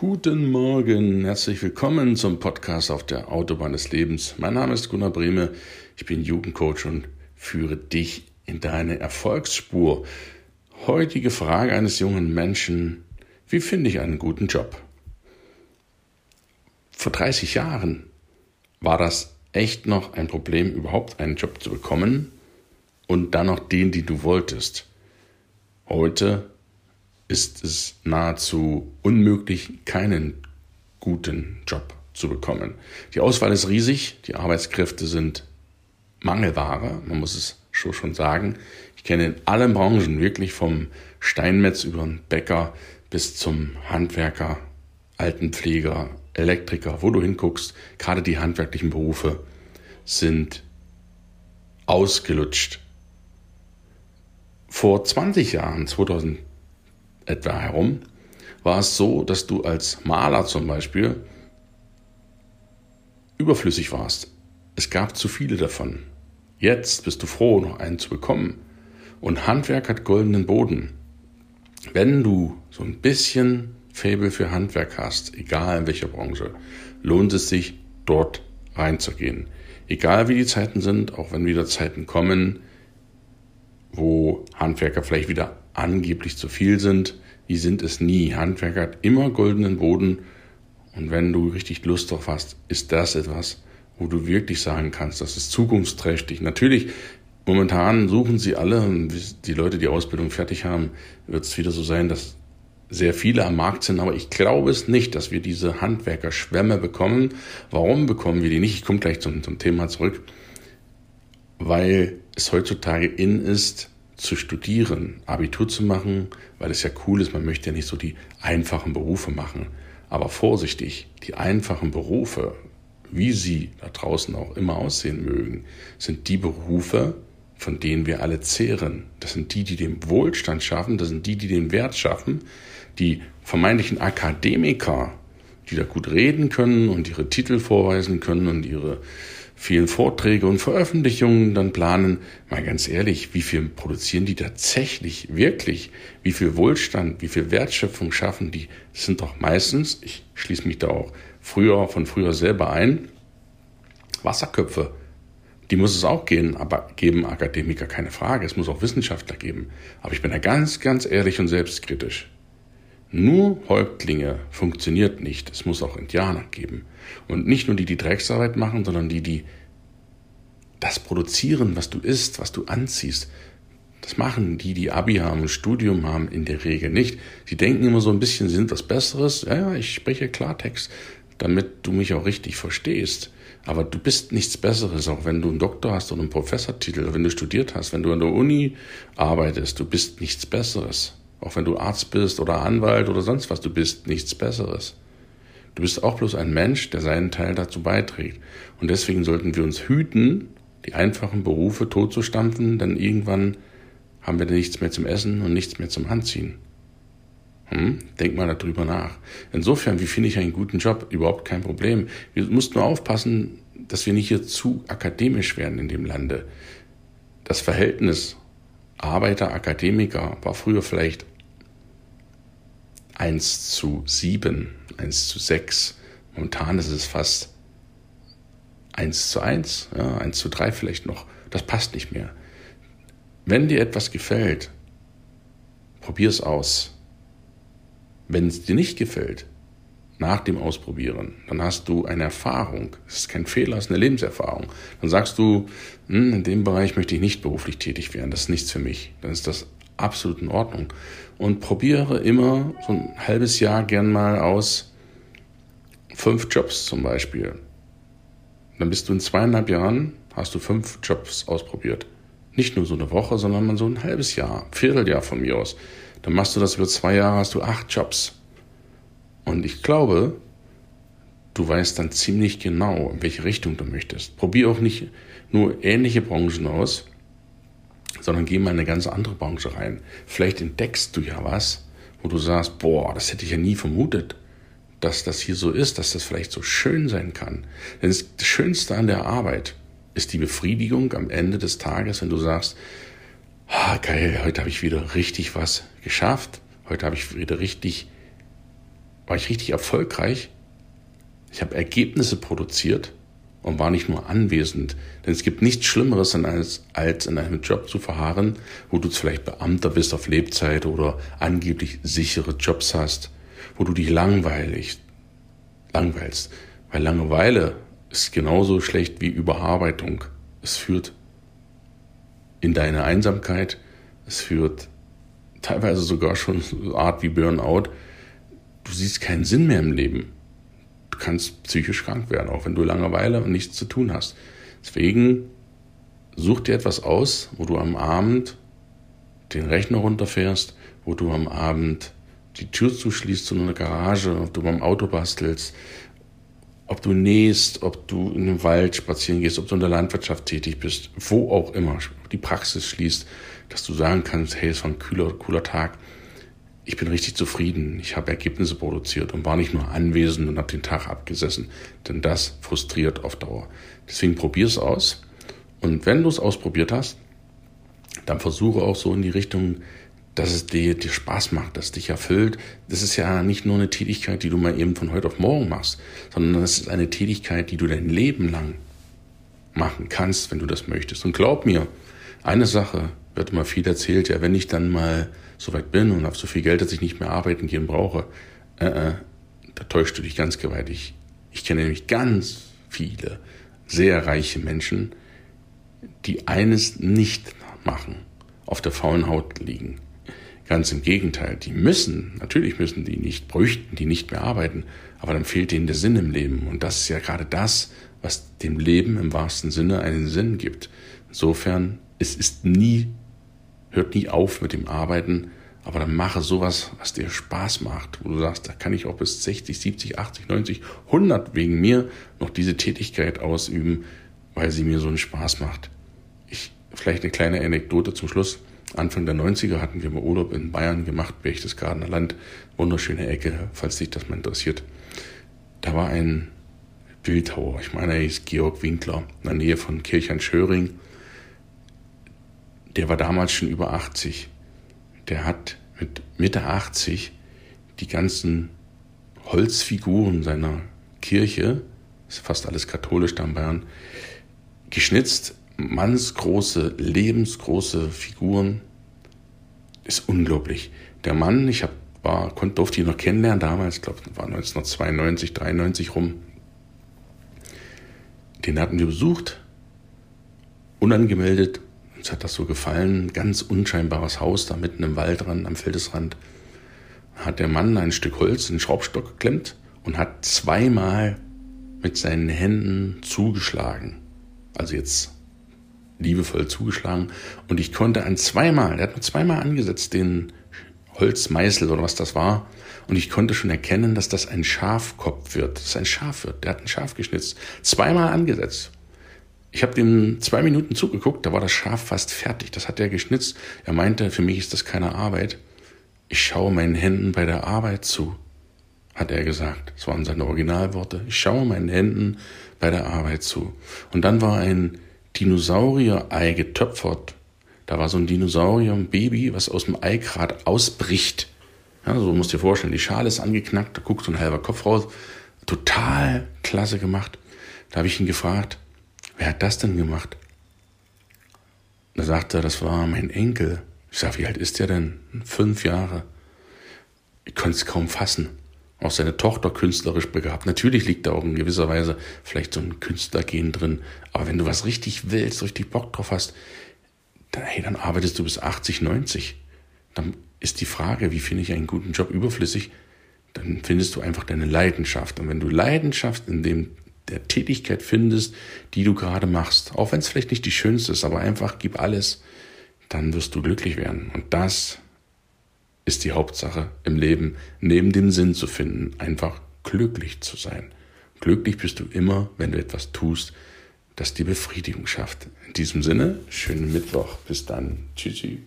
Guten Morgen, herzlich willkommen zum Podcast auf der Autobahn des Lebens. Mein Name ist Gunnar Brehme, ich bin Jugendcoach und führe dich in deine Erfolgsspur. Heutige Frage eines jungen Menschen, wie finde ich einen guten Job? Vor 30 Jahren war das echt noch ein Problem, überhaupt einen Job zu bekommen und dann noch den, den du wolltest. Heute ist es nahezu unmöglich, keinen guten Job zu bekommen. Die Auswahl ist riesig, die Arbeitskräfte sind Mangelware, man muss es so schon sagen. Ich kenne in allen Branchen, wirklich vom Steinmetz über den Bäcker bis zum Handwerker, Altenpfleger, Elektriker, wo du hinguckst, gerade die handwerklichen Berufe sind ausgelutscht. Vor 20 Jahren, 2000 etwa herum, war es so, dass du als Maler zum Beispiel überflüssig warst. Es gab zu viele davon. Jetzt bist du froh, noch einen zu bekommen. Und Handwerk hat goldenen Boden. Wenn du so ein bisschen Fable für Handwerk hast, egal in welcher Branche, lohnt es sich, dort reinzugehen. Egal wie die Zeiten sind, auch wenn wieder Zeiten kommen, wo Handwerker vielleicht wieder angeblich zu viel sind. Die sind es nie. Handwerker hat immer goldenen Boden. Und wenn du richtig Lust drauf hast, ist das etwas, wo du wirklich sagen kannst, das ist zukunftsträchtig. Natürlich, momentan suchen sie alle, die Leute, die Ausbildung fertig haben, wird es wieder so sein, dass sehr viele am Markt sind, aber ich glaube es nicht, dass wir diese Handwerkerschwämme bekommen. Warum bekommen wir die nicht? Ich komme gleich zum, zum Thema zurück. Weil es heutzutage in ist, zu studieren, Abitur zu machen, weil es ja cool ist, man möchte ja nicht so die einfachen Berufe machen. Aber vorsichtig, die einfachen Berufe, wie sie da draußen auch immer aussehen mögen, sind die Berufe, von denen wir alle zehren. Das sind die, die den Wohlstand schaffen, das sind die, die den Wert schaffen. Die vermeintlichen Akademiker, die da gut reden können und ihre Titel vorweisen können und ihre vielen Vorträge und Veröffentlichungen dann planen, mal ganz ehrlich, wie viel produzieren die tatsächlich, wirklich? Wie viel Wohlstand, wie viel Wertschöpfung schaffen die? Das sind doch meistens, ich schließe mich da auch früher von früher selber ein, Wasserköpfe. Die muss es auch gehen, aber geben Akademiker keine Frage. Es muss auch Wissenschaftler geben. Aber ich bin da ganz, ganz ehrlich und selbstkritisch. Nur Häuptlinge funktioniert nicht. Es muss auch Indianer geben. Und nicht nur die, die Drecksarbeit machen, sondern die, die das produzieren, was du isst, was du anziehst. Das machen die, die Abi haben, ein Studium haben, in der Regel nicht. Die denken immer so ein bisschen, sie sind was Besseres. Ja, ja, ich spreche Klartext, damit du mich auch richtig verstehst. Aber du bist nichts Besseres, auch wenn du einen Doktor hast oder einen Professortitel, wenn du studiert hast, wenn du an der Uni arbeitest, du bist nichts Besseres. Auch wenn du Arzt bist oder Anwalt oder sonst was, du bist nichts Besseres. Du bist auch bloß ein Mensch, der seinen Teil dazu beiträgt. Und deswegen sollten wir uns hüten, die einfachen Berufe totzustampfen, denn irgendwann haben wir nichts mehr zum Essen und nichts mehr zum Anziehen. Hm? Denk mal darüber nach. Insofern, wie finde ich einen guten Job? Überhaupt kein Problem. Wir mussten nur aufpassen, dass wir nicht hier zu akademisch werden in dem Lande. Das Verhältnis Arbeiter, Akademiker war früher vielleicht 1 zu 7, 1 zu 6. Momentan ist es fast 1 zu 1, ja, 1 zu 3 vielleicht noch. Das passt nicht mehr. Wenn dir etwas gefällt, probier es aus. Wenn es dir nicht gefällt, nach dem Ausprobieren, dann hast du eine Erfahrung. Es ist kein Fehler, es ist eine Lebenserfahrung. Dann sagst du, hm, in dem Bereich möchte ich nicht beruflich tätig werden, das ist nichts für mich. Dann ist das absolut in Ordnung. Und probiere immer so ein halbes Jahr gern mal aus fünf Jobs zum Beispiel. Dann bist du in zweieinhalb Jahren, hast du fünf Jobs ausprobiert. Nicht nur so eine Woche, sondern mal so ein halbes Jahr, Vierteljahr von mir aus. Dann machst du das über zwei Jahre, hast du acht Jobs. Und ich glaube, du weißt dann ziemlich genau, in welche Richtung du möchtest. Probier auch nicht nur ähnliche Branchen aus, sondern geh mal in eine ganz andere Branche rein. Vielleicht entdeckst du ja was, wo du sagst, boah, das hätte ich ja nie vermutet, dass das hier so ist, dass das vielleicht so schön sein kann. Denn das Schönste an der Arbeit ist die Befriedigung am Ende des Tages, wenn du sagst, ah, geil, heute habe ich wieder richtig was geschafft, heute habe ich wieder richtig war ich richtig erfolgreich. Ich habe Ergebnisse produziert und war nicht nur anwesend. Denn es gibt nichts Schlimmeres, als, als in einem Job zu verharren, wo du vielleicht Beamter bist auf Lebzeit oder angeblich sichere Jobs hast, wo du dich langweilig, langweilst. Weil Langeweile ist genauso schlecht wie Überarbeitung. Es führt in deine Einsamkeit, es führt teilweise sogar schon so eine Art wie Burnout. Du siehst keinen Sinn mehr im Leben. Du kannst psychisch krank werden, auch wenn du Langeweile und nichts zu tun hast. Deswegen such dir etwas aus, wo du am Abend den Rechner runterfährst, wo du am Abend die Tür zuschließt zu einer Garage, ob du beim Auto bastelst, ob du nähst, ob du in den Wald spazieren gehst, ob du in der Landwirtschaft tätig bist, wo auch immer, die Praxis schließt, dass du sagen kannst, hey, es war ein kühler, cooler Tag. Ich bin richtig zufrieden. Ich habe Ergebnisse produziert und war nicht nur anwesend und habe den Tag abgesessen. Denn das frustriert auf Dauer. Deswegen probier es aus. Und wenn du es ausprobiert hast, dann versuche auch so in die Richtung dass es dir, dir Spaß macht, dass es dich erfüllt. Das ist ja nicht nur eine Tätigkeit, die du mal eben von heute auf morgen machst, sondern das ist eine Tätigkeit, die du dein Leben lang machen kannst, wenn du das möchtest. Und glaub mir, eine Sache wird immer viel erzählt, ja, wenn ich dann mal so weit bin und habe so viel Geld, dass ich nicht mehr arbeiten gehen brauche, äh, äh, da täuschst du dich ganz gewaltig. Ich kenne nämlich ganz viele sehr reiche Menschen, die eines nicht machen, auf der faulen Haut liegen. Ganz im Gegenteil, die müssen, natürlich müssen die nicht, bräuchten die nicht mehr arbeiten, aber dann fehlt ihnen der Sinn im Leben. Und das ist ja gerade das, was dem Leben im wahrsten Sinne einen Sinn gibt. Insofern, es ist nie, hört nie auf mit dem Arbeiten, aber dann mache sowas, was dir Spaß macht, wo du sagst, da kann ich auch bis 60, 70, 80, 90, 100 wegen mir noch diese Tätigkeit ausüben, weil sie mir so einen Spaß macht. Ich, vielleicht eine kleine Anekdote zum Schluss. Anfang der 90er hatten wir mal Urlaub in Bayern gemacht, Berchtesgadener Land, wunderschöne Ecke, falls dich das mal interessiert. Da war ein Bildhauer, ich meine, er hieß Georg Winkler, in der Nähe von Kirchheim-Schöring. Der war damals schon über 80. Der hat mit Mitte 80 die ganzen Holzfiguren seiner Kirche, ist fast alles katholisch da in Bayern, geschnitzt mannsgroße, lebensgroße Figuren. Ist unglaublich. Der Mann, ich hab, war, konnte, durfte ihn noch kennenlernen damals, glaube, war 1992, 93 rum. Den hatten wir besucht, unangemeldet. Uns hat das so gefallen. Ganz unscheinbares Haus da mitten im Wald dran, am Feldesrand. Hat der Mann ein Stück Holz in den Schraubstock geklemmt und hat zweimal mit seinen Händen zugeschlagen. Also jetzt liebevoll zugeschlagen. Und ich konnte an zweimal, er hat mir zweimal angesetzt, den Holzmeißel oder was das war. Und ich konnte schon erkennen, dass das ein Schafkopf wird. Das ist ein Schaf wird. Der hat ein Schaf geschnitzt. Zweimal angesetzt. Ich habe dem zwei Minuten zugeguckt, da war das Schaf fast fertig. Das hat er geschnitzt. Er meinte, für mich ist das keine Arbeit. Ich schaue meinen Händen bei der Arbeit zu, hat er gesagt. Das waren seine Originalworte. Ich schaue meinen Händen bei der Arbeit zu. Und dann war ein Dinosaurier-Ei getöpfert. Da war so ein Dinosaurier, ein Baby, was aus dem Ei gerade ausbricht. Ja, so musst du dir vorstellen, die Schale ist angeknackt, da guckt so ein halber Kopf raus. Total klasse gemacht. Da habe ich ihn gefragt, wer hat das denn gemacht? Da sagte er, das war mein Enkel. Ich sage, wie alt ist der denn? Fünf Jahre. Ich konnte es kaum fassen auch seine Tochter künstlerisch begabt. Natürlich liegt da auch in gewisser Weise vielleicht so ein Künstlergehen drin. Aber wenn du was richtig willst, richtig Bock drauf hast, dann, hey, dann arbeitest du bis 80, 90. Dann ist die Frage, wie finde ich einen guten Job überflüssig? Dann findest du einfach deine Leidenschaft. Und wenn du Leidenschaft in dem der Tätigkeit findest, die du gerade machst, auch wenn es vielleicht nicht die schönste ist, aber einfach gib alles, dann wirst du glücklich werden. Und das ist die Hauptsache im Leben, neben dem Sinn zu finden, einfach glücklich zu sein. Glücklich bist du immer, wenn du etwas tust, das die Befriedigung schafft. In diesem Sinne, schönen Mittwoch. Bis dann. Tschüssi.